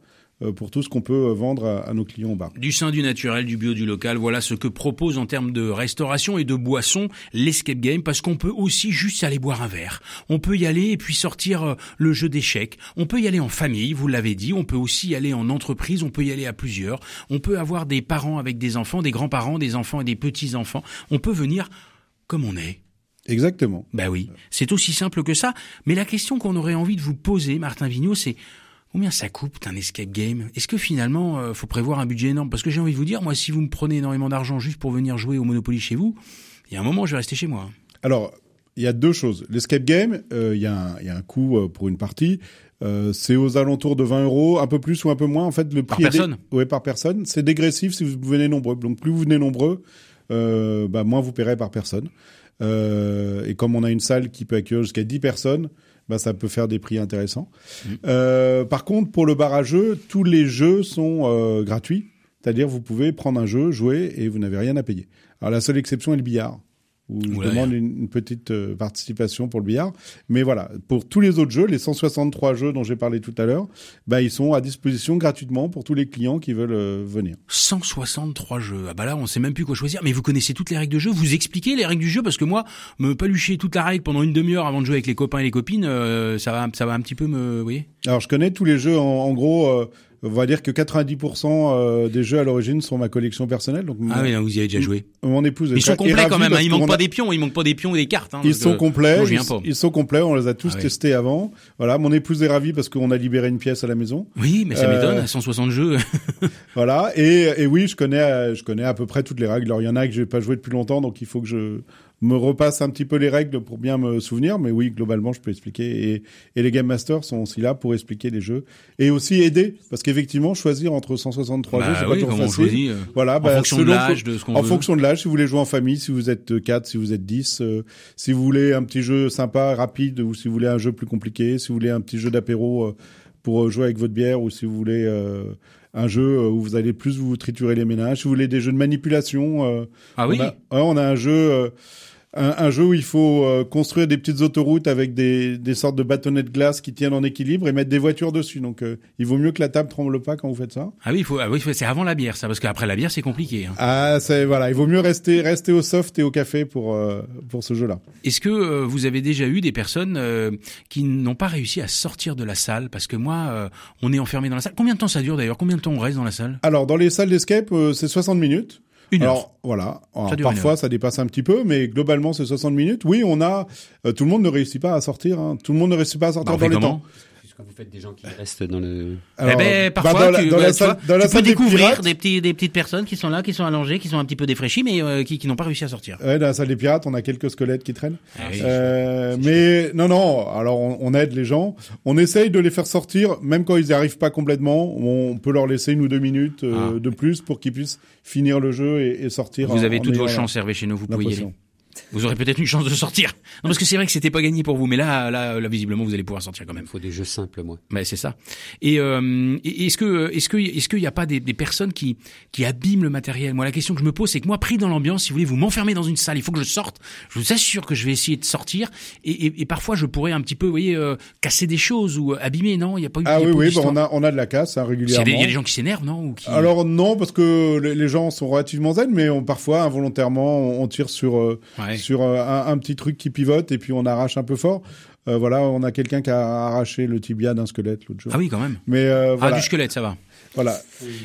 pour tout ce qu'on peut vendre à, nos clients au bar. Du sein, du naturel, du bio, du local, voilà ce que propose en termes de restauration et de boissons l'escape game, parce qu'on peut aussi juste aller boire un verre. On peut y aller et puis sortir euh, le jeu d'échecs. On peut y aller en famille, vous l'avez dit. On peut aussi y aller en entreprise. On peut y aller à plusieurs. On peut avoir des parents avec des enfants, des grands-parents, des enfants et des petits-enfants. On peut venir comme on est. Exactement. Ben oui, c'est aussi simple que ça. Mais la question qu'on aurait envie de vous poser, Martin Vigneault, c'est Combien ça coûte un escape game? Est-ce que finalement, euh, faut prévoir un budget énorme? Parce que j'ai envie de vous dire, moi, si vous me prenez énormément d'argent juste pour venir jouer au Monopoly chez vous, il y a un moment, je vais rester chez moi. Alors, il y a deux choses. L'escape game, euh, il y, a un coût euh, pour une partie. c'est aux alentours de 20 euros, un peu plus ou un peu moins. En fait, le prix par personne? Oui, par personne. C'est dégressif si vous venez nombreux. Donc, plus vous venez nombreux, bah, moins vous paierez par personne. et comme on a une salle qui peut accueillir jusqu'à 10 personnes, bah, ça peut faire des prix intéressants. Mmh. Euh, par contre, pour le bar à jeux, tous les jeux sont euh, gratuits. C'est-à-dire, vous pouvez prendre un jeu, jouer, et vous n'avez rien à payer. Alors, la seule exception est le billard où je demande une, petite euh, participation pour le billard. Mais voilà, pour tous les autres jeux, les 163 jeux dont j'ai parlé tout à l'heure, bah ils sont à disposition gratuitement pour tous les clients qui veulent euh, venir. 163 jeux. Ah bah là, on sait même plus quoi choisir. Mais vous connaissez toutes les règles de jeu. Vous expliquez les règles du jeu parce que moi, me palucher toute la règle pendant une demi-heure avant de jouer avec les copains et les copines, euh, ça va, ça va un petit peu me, vous voyez? Alors je connais tous les jeux en, en gros on va dire que 90% euh, des jeux à l'origine sont ma collection personnelle. Donc ah oui, vous y avez déjà joué. Mon épouse. Ils sont complets quand même. Hein. Il manque pas des pions. Il manque pas des pions et des cartes. Hein, ils sont complets. Ils, sont complets. On les a tous ah testés avant. Voilà. Mon épouse est ravie parce qu'on a libéré une pièce à la maison. Oui, mais ça euh... m'étonne. 160 jeux. voilà. Et, et oui, je connais, je connais à peu près toutes les règles. Alors il y en a que j'ai pas joué depuis longtemps, donc il faut que je me repasse un petit peu les règles pour bien me souvenir, mais oui, globalement, je peux expliquer. Et, et les Game Masters sont aussi là pour expliquer les jeux et aussi aider, parce qu'effectivement, choisir entre 163 bah jeux, c'est oui, pas toujours facile. Choisit, euh, voilà, en bah, fonction de l'âge, de ce qu'on En veut. fonction de l'âge, si vous voulez jouer en famille, si vous êtes 4, si vous êtes 10, euh, si vous voulez un petit jeu sympa, rapide, ou si vous voulez un jeu plus compliqué, si vous voulez un petit jeu d'apéro. Euh, pour euh, jouer avec votre bière ou si vous voulez euh, un jeu euh, où vous allez plus vous triturer les ménages. Si vous voulez des jeux de manipulation, euh, Ah oui on, a, ouais, on a un jeu. euh, un, un jeu où il faut euh, construire des petites autoroutes avec des, des sortes de bâtonnets de glace qui tiennent en équilibre et mettre des voitures dessus. Donc, euh, il vaut mieux que la table tremble pas quand vous faites ça. Ah oui, il faut, ah oui, c'est avant la bière, ça, parce qu'après la bière, c'est compliqué. hein. Ah, c'est voilà, il vaut mieux rester rester au soft et au café pour euh, pour ce jeu-là. Est-ce que euh, vous avez déjà eu des personnes euh, qui n'ont pas réussi à sortir de la salle? Parce que moi, euh, on est enfermé dans la salle. Combien de temps ça dure d'ailleurs? Combien de temps on reste dans la salle? Alors, dans les salles d'escape, euh, c'est 60 minutes. Une heure. Alors voilà, Alors, Ça parfois ça dépasse un petit peu, mais globalement c'est 60 minutes. Oui, on a euh, tout le monde ne réussit pas à sortir. hein. Tout le monde ne réussit pas à Bah, sortir on dans les temps. Quand vous faites des gens qui restent dans le... Alors, eh ben, bah, parfois, dans la, tu, dans bah, la tu salle, vois, dans la tu peux découvrir pirates, des, petits, des petites personnes qui sont là, qui sont allongées, qui sont un petit peu défraîchies, mais euh, qui, qui n'ont pas réussi à sortir. ouais, dans la salle des pirates, on a quelques squelettes qui traînent. Ah oui. Euh, mais non, non. Alors on, on aide les gens. On essaye de les faire sortir, même quand ils n'y arrivent pas complètement. On peut leur laisser une ou deux minutes euh, Ah. de plus pour qu'ils puissent finir le jeu et, et sortir. Vous en- avez en toutes vos chances, Hervé, chez nous, vous pouvez y aller. Vous aurez peut-être une chance de sortir. Non, parce que c'est vrai que c'était pas gagné pour vous, mais là, là, là, visiblement, vous allez pouvoir sortir quand même. Il faut des jeux simples, moi. Mais c'est ça. Et, euh, est-ce que est-ce que est-ce qu'il n'y a pas des, des personnes qui qui abîment le matériel? Moi, la question que je me pose, c'est que moi, pris dans l'ambiance, si vous voulez, vous m'enfermez dans une salle, il faut que je sorte. Je vous assure que je vais essayer de sortir. Et, et, et parfois, je pourrais un petit peu, vous voyez, euh, casser des choses ou abîmer. Non, il n'y a pas eu. Ah oui, oui, bah, on a on a de la casse hein, régulièrement. il y a des gens qui s'énervent, non? Ou qui... Alors non, parce que les, les gens sont relativement zen, mais on, parfois involontairement on, on tire sur euh, Ouais. Sur euh, un, un petit truc qui pivote et puis on arrache un peu fort. Euh, voilà, on a quelqu'un qui a arraché le tibia d'un squelette l'autre jour. Ah oui, quand même. Mais euh, Ah, voilà, du squelette, ça va. voilà.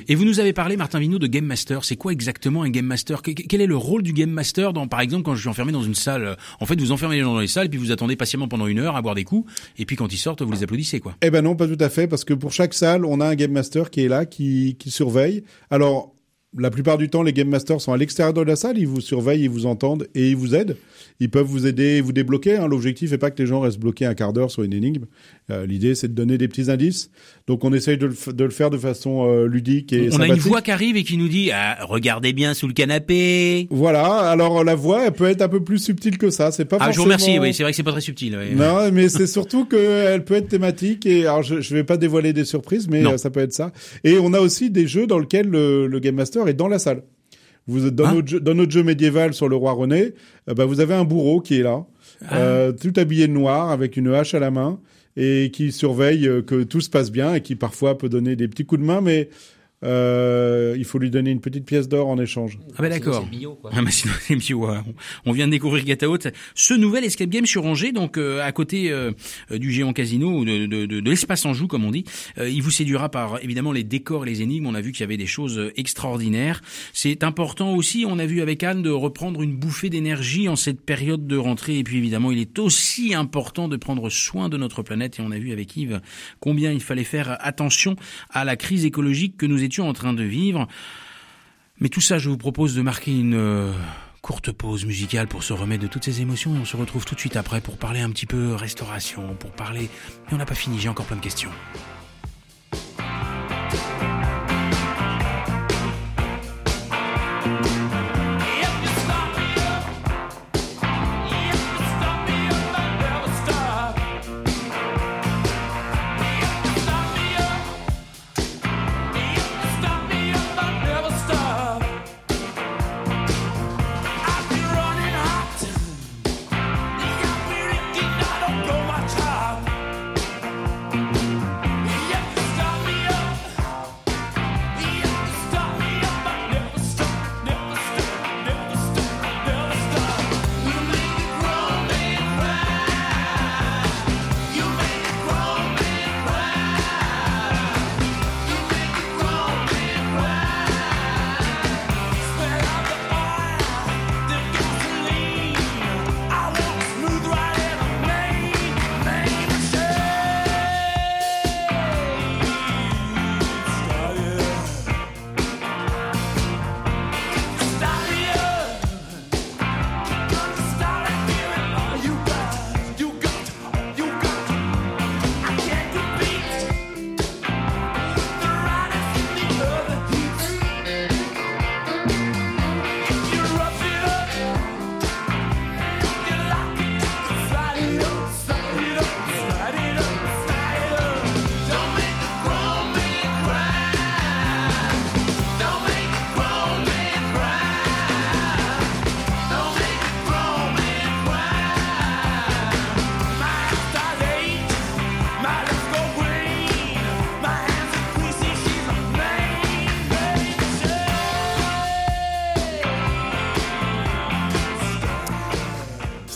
Et vous nous avez parlé, Martin Vinou, de Game Master. C'est quoi exactement un Game Master Que- Quel est le rôle du Game Master dans, par exemple, quand je suis enfermé dans une salle En fait, vous enfermez les gens dans les salles, puis vous attendez patiemment pendant une heure à boire des coups, et puis quand ils sortent, vous les applaudissez, quoi. Eh ben non, pas tout à fait, parce que pour chaque salle, on a un game master qui est là, qui qui surveille. Alors la plupart du temps, les game masters sont à l'extérieur de la salle, ils vous surveillent, ils vous entendent et ils vous aident. Ils peuvent vous aider, vous débloquer. Hein. L'objectif n'est pas que les gens restent bloqués un quart d'heure sur une énigme. Euh, L'idée, c'est de donner des petits indices. Donc, on essaye de le, f- de le faire de façon euh, ludique et On a une voix qui arrive et qui nous dit ah, regardez bien sous le canapé. Voilà. Alors, la voix, elle peut être un peu plus subtile que ça. C'est pas Ah, je vous remercie. Oui, c'est vrai que c'est pas très subtil. Non, mais c'est surtout qu'elle peut être thématique et alors je, je vais pas dévoiler des surprises, mais Non. euh, ça peut être ça. Et on a aussi des jeux dans lesquels le, le game master est dans la salle. Vous êtes dans, Hein notre jeu, dans notre jeu médiéval sur le roi René, euh, bah, vous avez un bourreau qui est là, Ah. euh, tout habillé de noir avec une hache à la main et qui surveille euh, que tout se passe bien et qui parfois peut donner des petits coups de main, mais euh, il faut lui donner une petite pièce d'or en échange. Ah ben d'accord. C'est bio, quoi. Ah, sinon, c'est monsieur, ouais, on vient de découvrir Get Out. Ce nouvel escape game sur Angers, donc euh, à côté euh, euh, du géant casino ou de, de, de, de l'espace en joue comme on dit, euh, il vous séduira par évidemment les décors et les énigmes. On a vu qu'il y avait des choses euh, extraordinaires. C'est important aussi, on a vu avec Anne de reprendre une bouffée d'énergie en cette période de rentrée. Et puis évidemment, il est aussi important de prendre soin de notre planète. Et on a vu avec Yves combien il fallait faire attention à la crise écologique que nous étions en train de vivre. Mais tout ça, je vous propose de marquer une euh, courte pause musicale pour se remettre de toutes ces émotions on se retrouve tout de suite après pour parler un petit peu restauration, pour parler... Mais on n'a pas fini, j'ai encore plein de questions.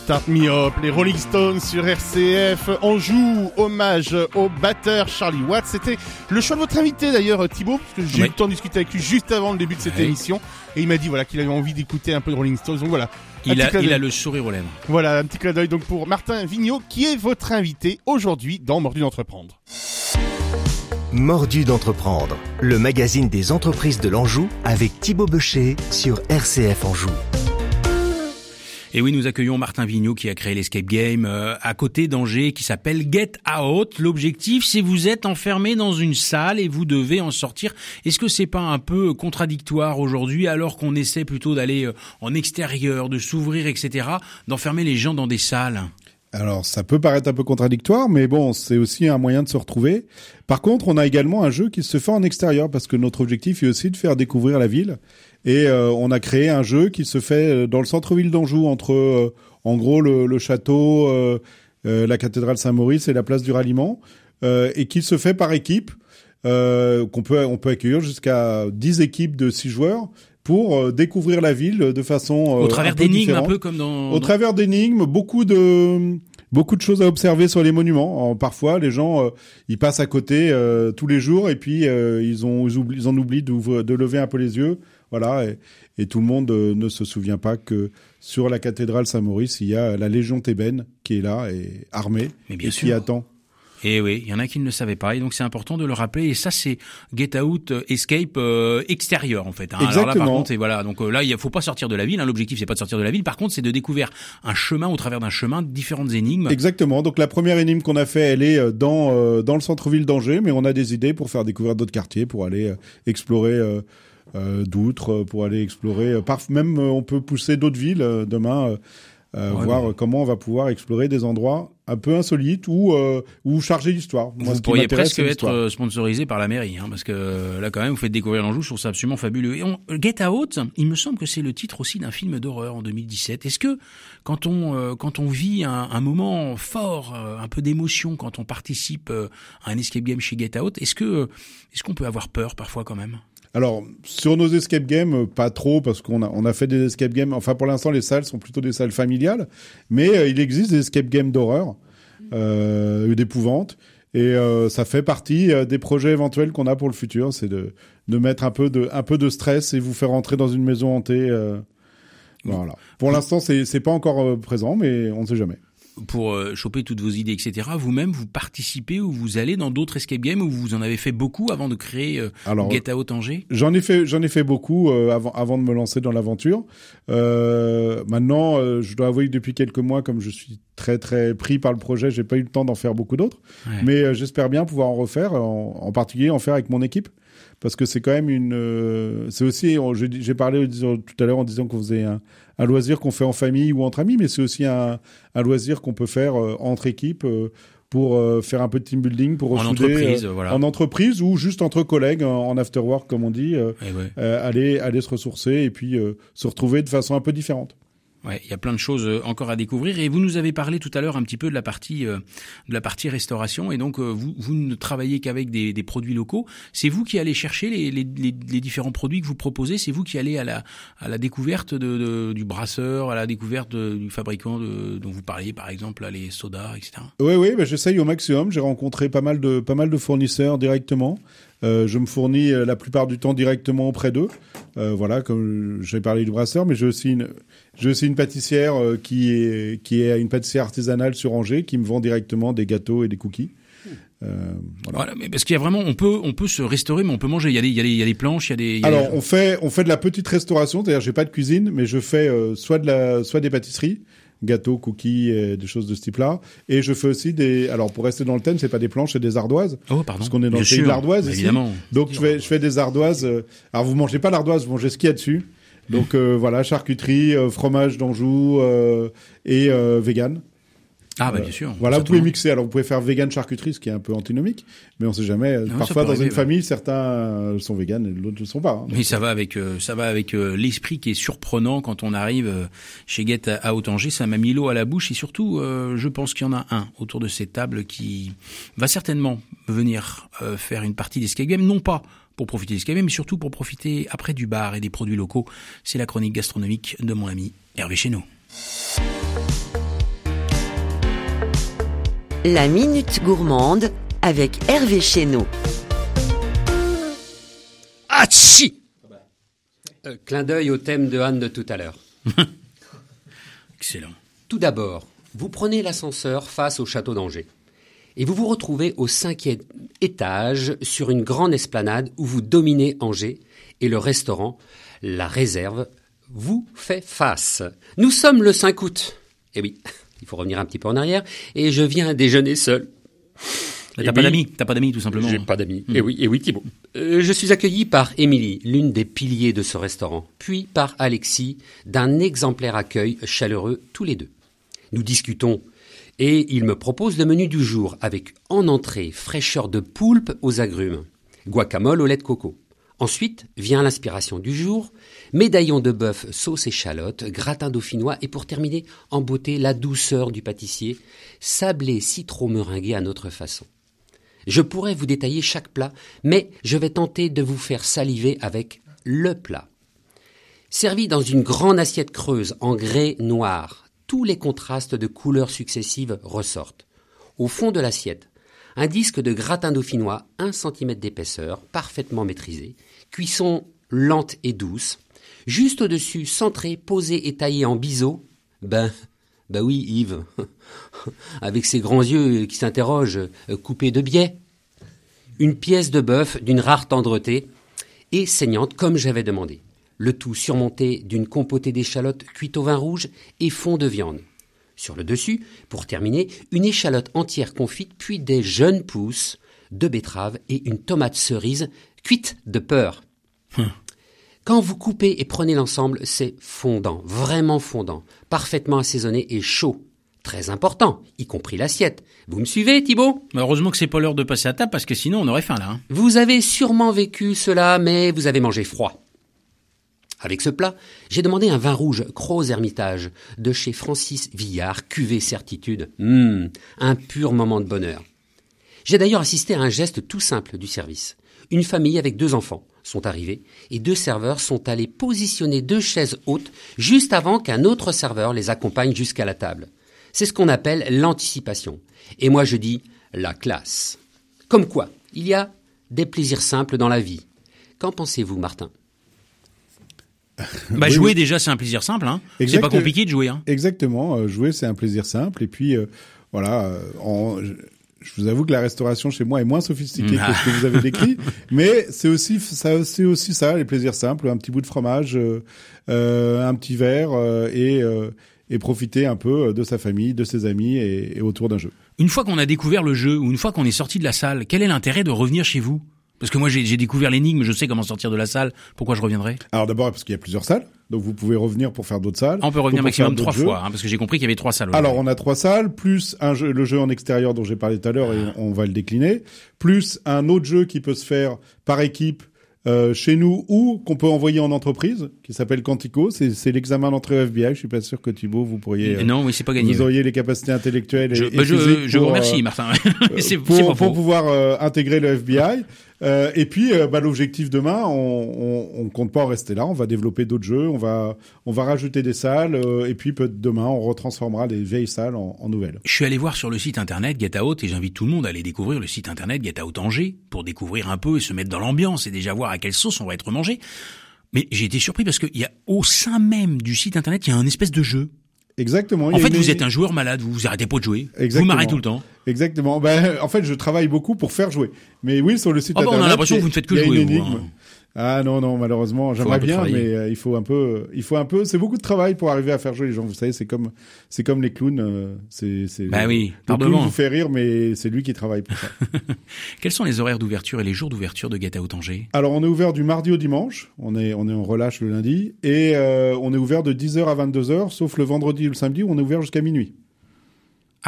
Start Me Up, les Rolling Stones sur RCF. On joue hommage au batteur Charlie Watts. C'était le choix de votre invité d'ailleurs Thibaut, parce que j'ai eu le temps de discuter avec lui juste avant le début de cette émission. Et il m'a dit voilà qu'il avait envie d'écouter un peu de Rolling Stones. Donc voilà. Il a, il a, le sourire aux lèvres. Voilà, un petit clin d'œil donc pour Martin Vigneault, qui est votre invité aujourd'hui dans Mordu d'entreprendre. Mordu d'entreprendre, le magazine des entreprises de l'Anjou avec Thibaut Becher sur RCF Anjou. Et oui, nous accueillons Martin Vigneault qui a créé l'escape game euh, à côté d'Angers qui s'appelle Get Out. L'objectif, c'est vous êtes enfermé dans une salle et vous devez en sortir. Est-ce que c'est pas un peu contradictoire aujourd'hui alors qu'on essaie plutôt d'aller euh, en extérieur, de s'ouvrir, etc., d'enfermer les gens dans des salles? Alors, ça peut paraître un peu contradictoire, mais bon, c'est aussi un moyen de se retrouver. Par contre, on a également un jeu qui se fait en extérieur, parce que notre objectif est aussi de faire découvrir la ville. Et euh, on a créé un jeu qui se fait euh, dans le centre-ville d'Anjou, entre, euh, en gros, le, château, la cathédrale Saint-Maurice et la place du Ralliement, et qui se fait par équipe, qu'on peut, on peut accueillir jusqu'à 10 équipes de 6 joueurs pour découvrir la ville de façon au travers d'énigmes un peu comme dans au travers d'énigmes beaucoup de beaucoup de choses à observer sur les monuments. Parfois les gens ils passent à côté tous les jours et puis ils ont ils, oublient, ils en oublient de lever un peu les yeux. Voilà, et, tout le monde euh, ne se souvient pas que sur la cathédrale Saint-Maurice, il y a la Légion thébaine qui est là et armée Mais bien et qui attend. Et oui, il y en a qui ne le savaient pas, et donc c'est important de le rappeler. Et ça, c'est Get Out, euh, Escape euh, extérieur en fait. Hein. Exactement. Alors là, par contre, et voilà. Donc là, il faut pas sortir de la ville. Hein. L'objectif, c'est pas de sortir de la ville. Par contre, c'est de découvrir un chemin au travers d'un chemin, différentes énigmes. Exactement. Donc la première énigme qu'on a fait, elle est dans dans le centre-ville d'Angers, mais on a des idées pour faire découvrir d'autres quartiers, pour aller explorer euh, d'outre pour aller explorer. Euh, même euh, on peut pousser d'autres villes demain. Voir comment on va pouvoir explorer des endroits un peu insolites ou ou chargés d'histoire. Vous pourriez presque être sponsorisé par la mairie, hein, parce que là quand même vous faites découvrir l'Anjou, je trouve ça absolument fabuleux. Et on, Get Out, il me semble que c'est le titre aussi d'un film d'horreur en 2017. Est-ce que quand on quand on vit un, un moment fort, un peu d'émotion quand on participe à un escape game chez Get Out, est-ce que est-ce qu'on peut avoir peur parfois quand même? Alors sur nos escape games, euh, pas trop parce qu'on a on a fait des escape games. Enfin pour l'instant les salles sont plutôt des salles familiales, mais euh, il existe des escape games d'horreur, euh, d'épouvante, et euh, ça fait partie des projets éventuels qu'on a pour le futur, c'est de de mettre un peu de un peu de stress et vous faire entrer dans une maison hantée. voilà. Pour l'instant c'est c'est pas encore présent, mais on ne sait jamais pour euh, choper toutes vos idées, etc. Vous-même, vous participez ou vous allez dans d'autres escape games où vous en avez fait beaucoup avant de créer euh, Get Out Angers? J'en ai fait, j'en ai fait beaucoup euh, avant, avant de me lancer dans l'aventure. Euh, maintenant, je dois avouer que depuis quelques mois, comme je suis très très pris par le projet, j'ai pas eu le temps d'en faire beaucoup d'autres. Mais j'espère bien pouvoir en refaire, en, en, particulier en faire avec mon équipe parce que c'est quand même une. c'est aussi, j'ai parlé tout à l'heure en disant qu'on faisait un, un loisir qu'on fait en famille ou entre amis, mais c'est aussi un, un loisir qu'on peut faire euh, entre équipes euh, pour euh, faire un peu de team building, pour en entreprise, voilà. en entreprise ou juste entre collègues en, after work comme on dit, eh aller aller se ressourcer et puis se retrouver de façon un peu différente. Ouais, il y a plein de choses euh, encore à découvrir et vous nous avez parlé tout à l'heure un petit peu de la partie euh, de la partie restauration et donc euh, vous vous ne travaillez qu'avec des, produits locaux. C'est vous qui allez chercher les, les, les, différents produits que vous proposez. C'est vous qui allez à la à la découverte de, du brasseur, à la découverte du fabricant dont vous parliez par exemple les sodas, etc. Oui oui, bah, j'essaye au maximum. J'ai rencontré pas mal de pas mal de fournisseurs directement. Je me fournis la plupart du temps directement auprès d'eux. Voilà, comme j'ai parlé du brasseur, mais j'ai aussi une, j'ai aussi une pâtissière euh, qui est qui est une pâtissière artisanale sur Angers qui me vend directement des gâteaux et des cookies. Euh, voilà. voilà. mais parce qu'il y a vraiment, on peut, on peut se restaurer, mais on peut manger. Il y a des, il y a des, il y a des planches, il y a des. Alors, on fait, on fait de la petite restauration. C'est-à-dire, j'ai pas de cuisine, mais je fais euh, soit de la, soit des pâtisseries, gâteaux, cookies, et des choses de ce type-là. Et je fais aussi des. Alors, pour rester dans le thème, c'est pas des planches, c'est des ardoises. Oh, pardon. Parce qu'on est dans le pays de l'ardoise ici. Évidemment. Donc, je fais, je fais des ardoises. alors, vous mangez pas l'ardoise, vous mangez ce qu'il y a dessus. Donc euh, voilà, charcuterie, euh, fromage d'Anjou euh, et vegan. Ah bah bien sûr. Voilà, vous pouvez mixer. Alors vous pouvez faire vegan charcuterie, ce qui est un peu antinomique, mais on sait jamais. Parfois dans une famille, certains sont vegan et d'autres ne sont pas. Hein. Mais ça va avec ça va avec l'esprit qui est surprenant quand on arrive chez Get à Hautanger. Ça m'a mis l'eau à la bouche et surtout, je pense qu'il y en a un autour de cette table qui va certainement venir faire une partie d'escape game, non pas pour profiter des escaliers, mais surtout pour profiter après du bar et des produits locaux. C'est la chronique gastronomique de mon ami Hervé Chéneau. La Minute Gourmande avec Hervé Chéneau. Hachi euh, Clin d'œil au thème de Anne de tout à l'heure. Excellent. Tout d'abord, vous prenez l'ascenseur face au château d'Angers et vous vous retrouvez au cinquième étage sur une grande esplanade où vous dominez Angers et le restaurant, la réserve, vous fait face. Nous sommes le 5 août. Eh oui, il faut revenir un petit peu en arrière et je viens déjeuner seul. T'as Eh pas oui. d'amis, t'as pas d'amis tout simplement. J'ai pas d'amis. Et oui, et oui, Thibault. Euh, je suis accueilli par Émilie, l'une des piliers de ce restaurant, puis par Alexis, d'un exemplaire accueil chaleureux tous les deux. Nous discutons et il me propose le menu du jour avec en entrée fraîcheur de poulpe aux agrumes, guacamole au lait de coco. Ensuite vient l'inspiration du jour, médaillon de bœuf sauce échalote, gratin dauphinois et pour terminer en beauté la douceur du pâtissier, sablé citron meringué à notre façon. Je pourrais vous détailler chaque plat, mais je vais tenter de vous faire saliver avec le plat. Servi dans une grande assiette creuse en grès noir, tous les contrastes de couleurs successives ressortent. Au fond de l'assiette, un disque de gratin dauphinois, 1 cm d'épaisseur, parfaitement maîtrisé, cuisson lente et douce, juste au-dessus, centré, posé et taillé en biseau, ben, ben oui, Yves, avec ses grands yeux qui s'interrogent, euh, coupé de biais. Une pièce de bœuf d'une rare tendreté et saignante comme j'avais demandé. Le tout surmonté d'une compotée d'échalotes cuites au vin rouge et fond de viande. Sur le dessus, pour terminer, une échalote entière confite, puis des jeunes pousses de betterave et une tomate cerise cuite de peur. Quand vous coupez et prenez l'ensemble, c'est fondant, vraiment fondant, parfaitement assaisonné et chaud. Très important, y compris l'assiette. Vous me suivez, Thibault? Heureusement que c'est pas l'heure de passer à table parce que sinon on aurait faim là. hein. Vous avez sûrement vécu cela, mais vous avez mangé froid. Avec ce plat, j'ai demandé un vin rouge Croix Hermitage de chez Francis Villard, cuvée certitude. Hum, un pur moment de bonheur. J'ai d'ailleurs assisté à un geste tout simple du service. Une famille avec deux enfants sont arrivés et deux serveurs sont allés positionner deux chaises hautes juste avant qu'un autre serveur les accompagne jusqu'à la table. C'est ce qu'on appelle l'anticipation. Et moi je dis la classe. Comme quoi, il y a des plaisirs simples dans la vie. Qu'en pensez-vous, Martin? Bah Oui, jouer oui. déjà c'est un plaisir simple. Hein. C'est pas compliqué de jouer. Hein. Exactement. euh, jouer, c'est un plaisir simple. Et puis, euh, voilà, euh, en- je, je vous avoue que la restauration chez moi est moins sophistiquée que ce que vous avez décrit, mais c'est aussi ça, c'est aussi ça, les plaisirs simples, un petit bout de fromage, euh, un petit verre et et profiter un peu de sa famille, de ses amis et, et autour d'un jeu. Une fois qu'on a découvert le jeu ou une fois qu'on est sorti de la salle, quel est l'intérêt de revenir chez vous? Parce que moi j'ai découvert l'énigme, je sais comment sortir de la salle. Pourquoi je reviendrai? Alors d'abord parce qu'il y a plusieurs salles, donc vous pouvez revenir pour faire d'autres salles. On peut revenir maximum trois fois, hein, parce que j'ai compris qu'il y avait trois salles. Alors on a trois salles, plus un jeu, le jeu en extérieur dont j'ai parlé tout à l'heure et on va le décliner, plus un autre jeu qui peut se faire par équipe euh, chez nous ou qu'on peut envoyer en entreprise, qui s'appelle Quantico. C'est l'examen d'entrée au FBI. Je suis pas sûr que Thibaut vous pourriez, euh, non, oui, c'est pas gagné. vous auriez les capacités intellectuelles et, Je, et bah, je, je vous remercie, euh, Martin. c'est pour, pour pouvoir euh, intégrer le FBI. Euh, et puis, euh, bah, l'objectif demain, on, on, on compte pas en rester là. On va développer d'autres jeux. On va, on va rajouter des salles. euh, et puis, peut demain, on retransformera les vieilles salles en, en nouvelles. Je suis allé voir sur le site internet Get Out et j'invite tout le monde à aller découvrir le site internet Get Out Angers pour découvrir un peu et se mettre dans l'ambiance et déjà voir à quelle sauce on va être mangé. Mais j'ai été surpris parce qu'il y a au sein même du site internet, il y a un espèce de jeu. Exactement. En fait, une- vous êtes un joueur malade, vous vous arrêtez pas de jouer. Vous Exactement. marrez tout le temps. Exactement. Ben, en fait, je travaille beaucoup pour faire jouer. Mais oui, sur le site Ah bah, on a internet. l'impression que vous ne faites que jouer, vous, hein. Ah non non malheureusement j'aimerais bien mais euh, il faut un peu il faut un peu c'est beaucoup de travail pour arriver à faire jouer les gens vous savez c'est comme c'est comme les clowns euh, c'est c'est Bah oui, le clown vous fait rire mais c'est lui qui travaille pour ça. Quels sont les horaires d'ouverture et les jours d'ouverture de Get Out Angers? Alors on est ouvert du mardi au dimanche, on est on est en relâche le lundi et euh, on est ouvert de 10h à 22h sauf le vendredi et le samedi où on est ouvert jusqu'à minuit.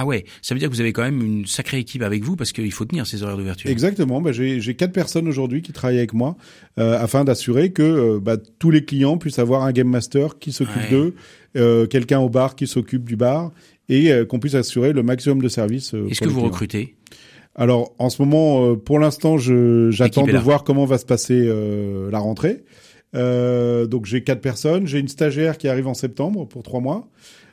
Ah ouais, ça veut dire que vous avez quand même une sacrée équipe avec vous parce qu'il faut tenir ces horaires d'ouverture. Exactement, bah, j'ai quatre personnes aujourd'hui qui travaillent avec moi euh, afin d'assurer que euh, bah, tous les clients puissent avoir un game master qui s'occupe Ouais. d'eux, euh, quelqu'un au bar qui s'occupe du bar et euh, qu'on puisse assurer le maximum de services. euh, Est-ce que vous clients. recrutez? Alors en ce moment, euh, pour l'instant, j'attends de voir comment va se passer euh, la rentrée. Euh, donc j'ai quatre personnes. J'ai une stagiaire qui arrive en septembre pour trois mois.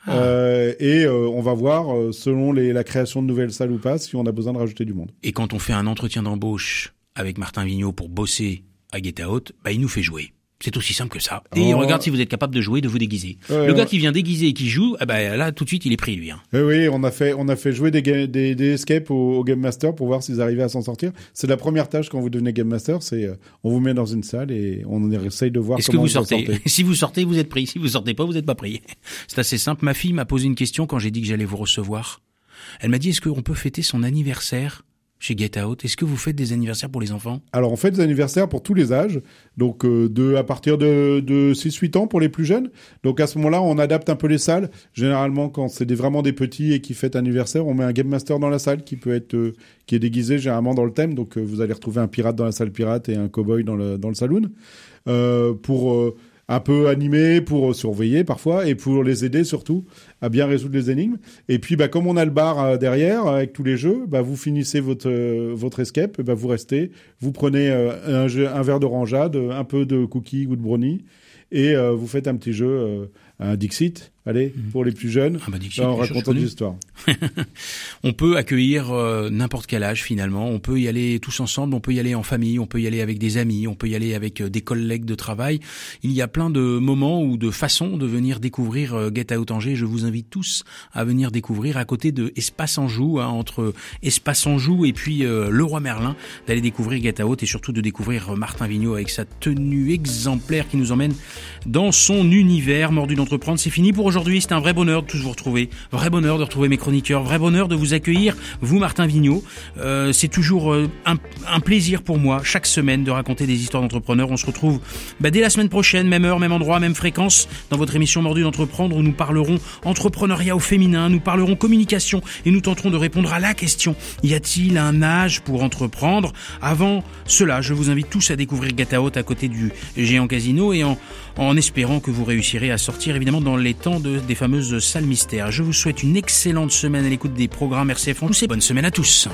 Ah. Euh, et euh, on va voir, selon les, la création de nouvelles salles ou pas, si on a besoin de rajouter du monde. Et quand on fait un entretien d'embauche avec Martin Vigneault pour bosser à Get Out, bah, il nous fait jouer. C'est aussi simple que ça. Et il Oh. regarde si vous êtes capable de jouer, de vous déguiser. Ouais, le ouais. gars qui vient déguiser et qui joue, ah bah, là, tout de suite, il est pris, lui. Hein. Eh oui, on a fait, on a fait jouer des, des, des escapes au, au Game Master pour voir s'ils arrivaient à s'en sortir. C'est la première tâche quand vous devenez Game Master, c'est euh, on vous met dans une salle et on essaye de voir Est-ce que comment vous sortez sortez. Si vous sortez, vous êtes pris. Si vous sortez pas, vous n'êtes pas pris. C'est assez simple. Ma fille m'a posé une question quand j'ai dit que j'allais vous recevoir. Elle m'a dit est-ce qu'on peut fêter son anniversaire chez Get Out Est-ce que vous faites des anniversaires pour les enfants? Alors on fait des anniversaires pour tous les âges, donc euh, à partir de, de 6-8 ans pour les plus jeunes. Donc à ce moment-là, on adapte un peu les salles. Généralement, quand c'est vraiment des petits et qui fêtent anniversaire, on met un game master dans la salle qui peut être euh, qui est déguisé généralement dans le thème. Donc euh, vous allez retrouver un pirate dans la salle pirate et un cowboy dans le dans le saloon pour un peu animer, pour surveiller parfois et pour les aider surtout à bien résoudre les énigmes. Et puis, bah, comme on a le bar euh, derrière avec tous les jeux, bah, vous finissez votre euh, votre escape, et bah, vous restez, vous prenez euh, un, jeu, un verre d'orangeade, un peu de cookies ou de brownie, et euh, vous faites un petit jeu, un Dixit, allez, pour les plus jeunes, Ah bah, Dixit, en racontant des histoires. On peut accueillir euh, n'importe quel âge finalement. On peut y aller tous ensemble. On peut y aller en famille. On peut y aller avec des amis. On peut y aller avec euh, des collègues de travail. Il y a plein de moments ou de façons de venir découvrir euh, Get Out Angers. Je vous invite tous à venir découvrir à côté de Espace Anjou, hein, entre Espace Anjou et puis euh, le Roi Merlin, d'aller découvrir Get Out et surtout de découvrir euh, Martin Vigneault avec sa tenue exemplaire qui nous emmène dans son univers. Mordu d'entreprendre, c'est fini pour aujourd'hui. C'est un vrai bonheur de tous vous retrouver. Vrai bonheur de retrouver mes chroniqueurs. Vrai bonheur de vous accueillir, vous Martin Vigneault. Euh, c'est toujours euh, un, plaisir pour moi chaque semaine de raconter des histoires d'entrepreneurs. On se retrouve bah, dès la semaine prochaine, même heure, même endroit, même fréquence, dans votre émission Mordu d'entreprendre où nous parlerons entrepreneuriat au féminin, nous parlerons communication et nous tenterons de répondre à la question y a-t-il un âge pour entreprendre? Avant cela, je vous invite tous à découvrir Gata à côté du géant casino et en, en espérant que vous réussirez à sortir évidemment dans les temps de, des fameuses salles mystères. Je vous souhaite une excellente semaine à l'écoute des programmes RCF. Bonne semaine à tous.